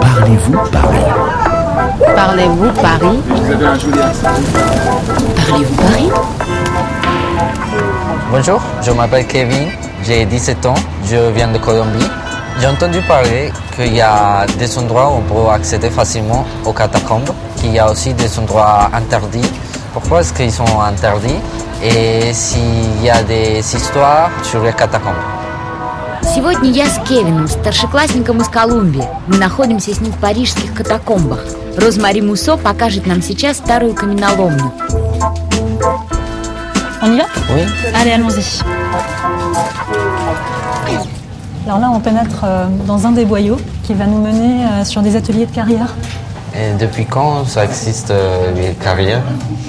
Parlez-vous Paris? Parlez-vous Paris? Parlez-vous Paris? Bonjour, je m'appelle Kevin, j'ai 17 ans, je viens de Colombie. J'ai entendu parler qu'il y a des endroits où on peut accéder facilement aux catacombes, qu'il y a aussi des endroits interdits. Pourquoi est-ce qu'ils sont interdits? Et s'il y a des histoires sur les catacombes? Сегодня я с Кевином, старшеклассником из Колумбии. Мы находимся с ним в парижских катакомбах. Розмари Мусо покажет нам сейчас старую каменоломню. On y va Oui Allez, allons-y. Alors là, on pénètre euh, dans un des boyaux qui va nous mener euh, sur des ateliers de carrière. Et depuis quand ça existe euh, les carrières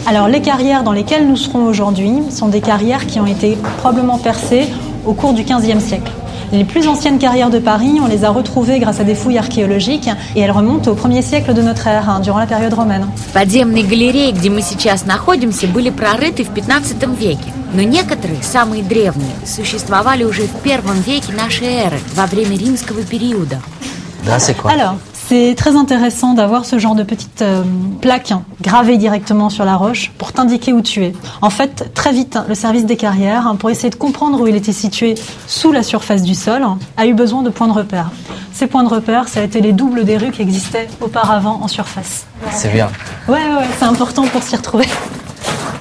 Alors les carrières dans lesquelles nous serons aujourd'hui sont des carrières qui ont été probablement percées au cours du XVe siècle. Les plus anciennes carrières de Paris, on les a retrouvées grâce à des fouilles archéologiques et elles remontent au 1er siècle de notre ère, hein, durant la période romaine. Подземные галереи, где мы сейчас находимся, были прорыты в 15 веке. Но некоторые, самые древние, существовали уже в первом веке нашей эры, во время римского периода. Là, c'est quoi Alors, c'est très intéressant d'avoir ce genre de petites euh, plaques hein, gravées directement sur la roche pour t'indiquer où tu es. En fait, très vite, le service des carrières, hein, pour essayer de comprendre où il était situé sous la surface du sol, hein, a eu besoin de points de repère. Ces points de repère, ça a été les doubles des rues qui existaient auparavant en surface. C'est bien. Ouais, ouais, ouais, c'est important pour s'y retrouver.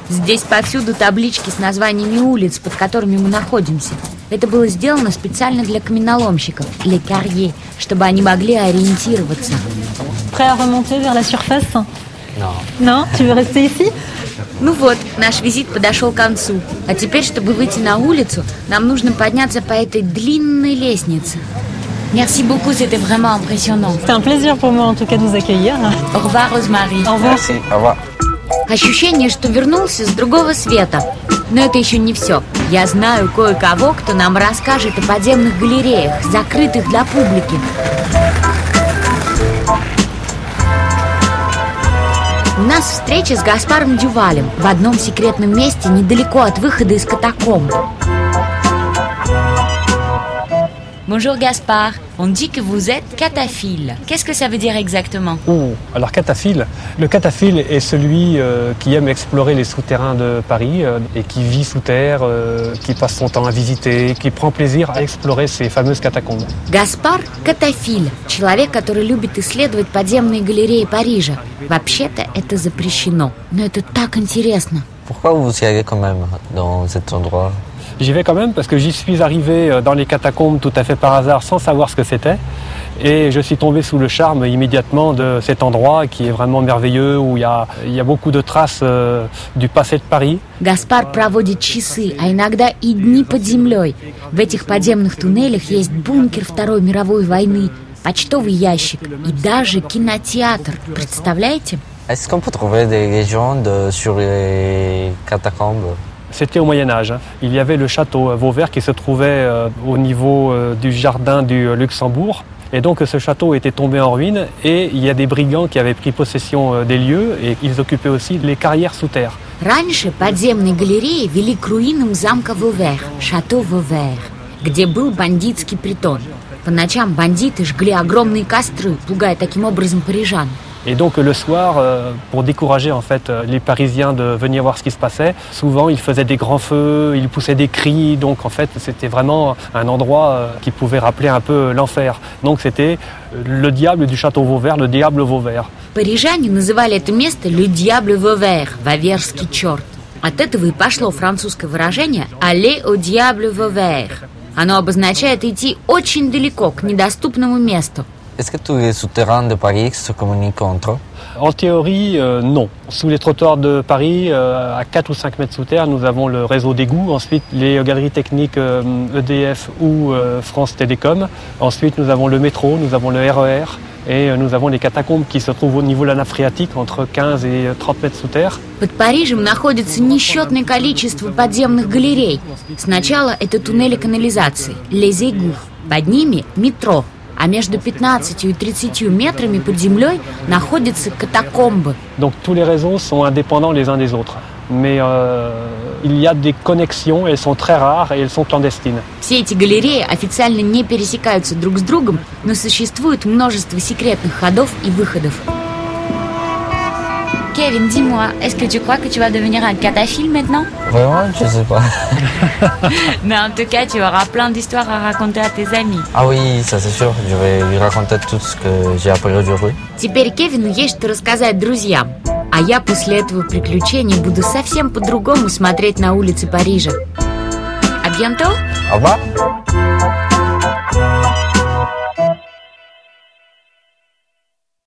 Здесь повсюду таблички с названиями улиц, под которыми мы находимся. Это было сделано специально для каменоломщиков, для карье, чтобы они могли ориентироваться. Ну вот, наш визит подошел к концу. А теперь, чтобы выйти на улицу, нам нужно подняться по этой длинной лестнице. Merci beaucoup, c'était vraiment impressionnant. C'est un plaisir pour moi en tout cas de vous accueillir. Au revoir, Розмари. Au revoir. Merci, au revoir. Ощущение, что вернулся с другого света. Но это еще не все. Я знаю кое-кого, кто нам расскажет о подземных галереях, закрытых для публики. У нас встреча с Гаспаром Дювалем в одном секретном месте недалеко от выхода из катакомб. Bonjour Gaspard, on dit que vous êtes cataphile. Qu'est-ce que ça veut dire exactement Oh, alors cataphile. Le cataphile est celui euh, qui aime explorer les souterrains de Paris euh, et qui vit sous terre, euh, qui passe son temps à visiter, qui prend plaisir à explorer ces fameuses catacombes. Гаспар – катафиль, человек, который любит исследовать подземные галереи Парижа. Вообще-то это запрещено, но это так интересно. Pourquoi vous y allez quand même dans cet endroit J'y vais quand même parce que j'y suis arrivé euh, dans les catacombes tout à fait par hasard sans savoir ce que c'était. Et je suis tombé sous le charme immédiatement de cet endroit qui est vraiment merveilleux, où il y a, il y a beaucoup de traces euh, du passé de Paris. Гаспар проводит часы, а иногда и дни под землей. В этих подземных туннелях есть бункер Второй мировой войны, почтовый ящик и даже кинотеатр. Представляете? Est-ce qu'on peut trouver des légendes sur les catacombes C'était au Moyen Âge. hein. Il y avait le château euh, Vauvert qui se trouvait euh, au niveau euh, du jardin du euh, Luxembourg. Et donc ce château était tombé en ruine et il y a des brigands qui avaient pris possession euh, des lieux et ils occupaient aussi les carrières sous terre. Раньше подземные галереи вели к руинам замка Вовер, шато Вовер, где был бандитский притон. По ночам бандиты жгли огромные костры, пугая таким образом парижан. Et donc le soir, euh, pour décourager en fait euh, les Parisiens de venir voir ce qui se passait, souvent ils faisaient des grands feux, ils poussaient des cris. Donc en fait c'était vraiment un endroit euh, qui pouvait rappeler un peu l'enfer. Donc c'était euh, le diable du château Vauvert, le diable Vauvert. Парижане называли это место «Le Diable Vauvert», «Ваверский черт». От этого и пошло французское выражение «Aller au diable Vauvert». Оно обозначает идти очень далеко, к недоступному месту. Est-ce que tous les souterrains de Paris se communiquent entre eux En théorie, euh, non. Sous les trottoirs de Paris, euh, à 4 ou 5 mètres sous terre, nous avons le réseau d'égout. Ensuite, les galeries techniques euh, EDF ou euh, France Télécom. Ensuite, nous avons le métro, nous avons le RER. Et euh, nous avons les catacombes qui se trouvent au niveau de la nappe phréatique, entre 15 et 30 mètres sous terre. Под Парижем находится несчетное количество подземных галерей. Сначала это туннели канализации, les égouts. Под ними метро. А между 15 и 30 метрами под землей находятся катакомбы. Donc tous les réseaux sont indépendants les uns des autres. mais euh, il y a des connexions, elles sont très rares et elles sont clandestines. Все эти галереи официально не пересекаются друг с другом, но существует множество секретных ходов и выходов. Kevin, dis-moi, est-ce que tu crois que tu vas devenir un cataphile maintenant Vraiment, je sais pas. Mais en tout cas, tu auras plein d'histoires à raconter à tes amis. Ah oui, ça c'est sûr, je vais lui raconter tout ce que j'ai appris aujourd'hui. Теперь Кевину есть что рассказать друзьям. А я после этого приключения буду совсем по-другому смотреть на улицы Парижа. А bientôt Au revoir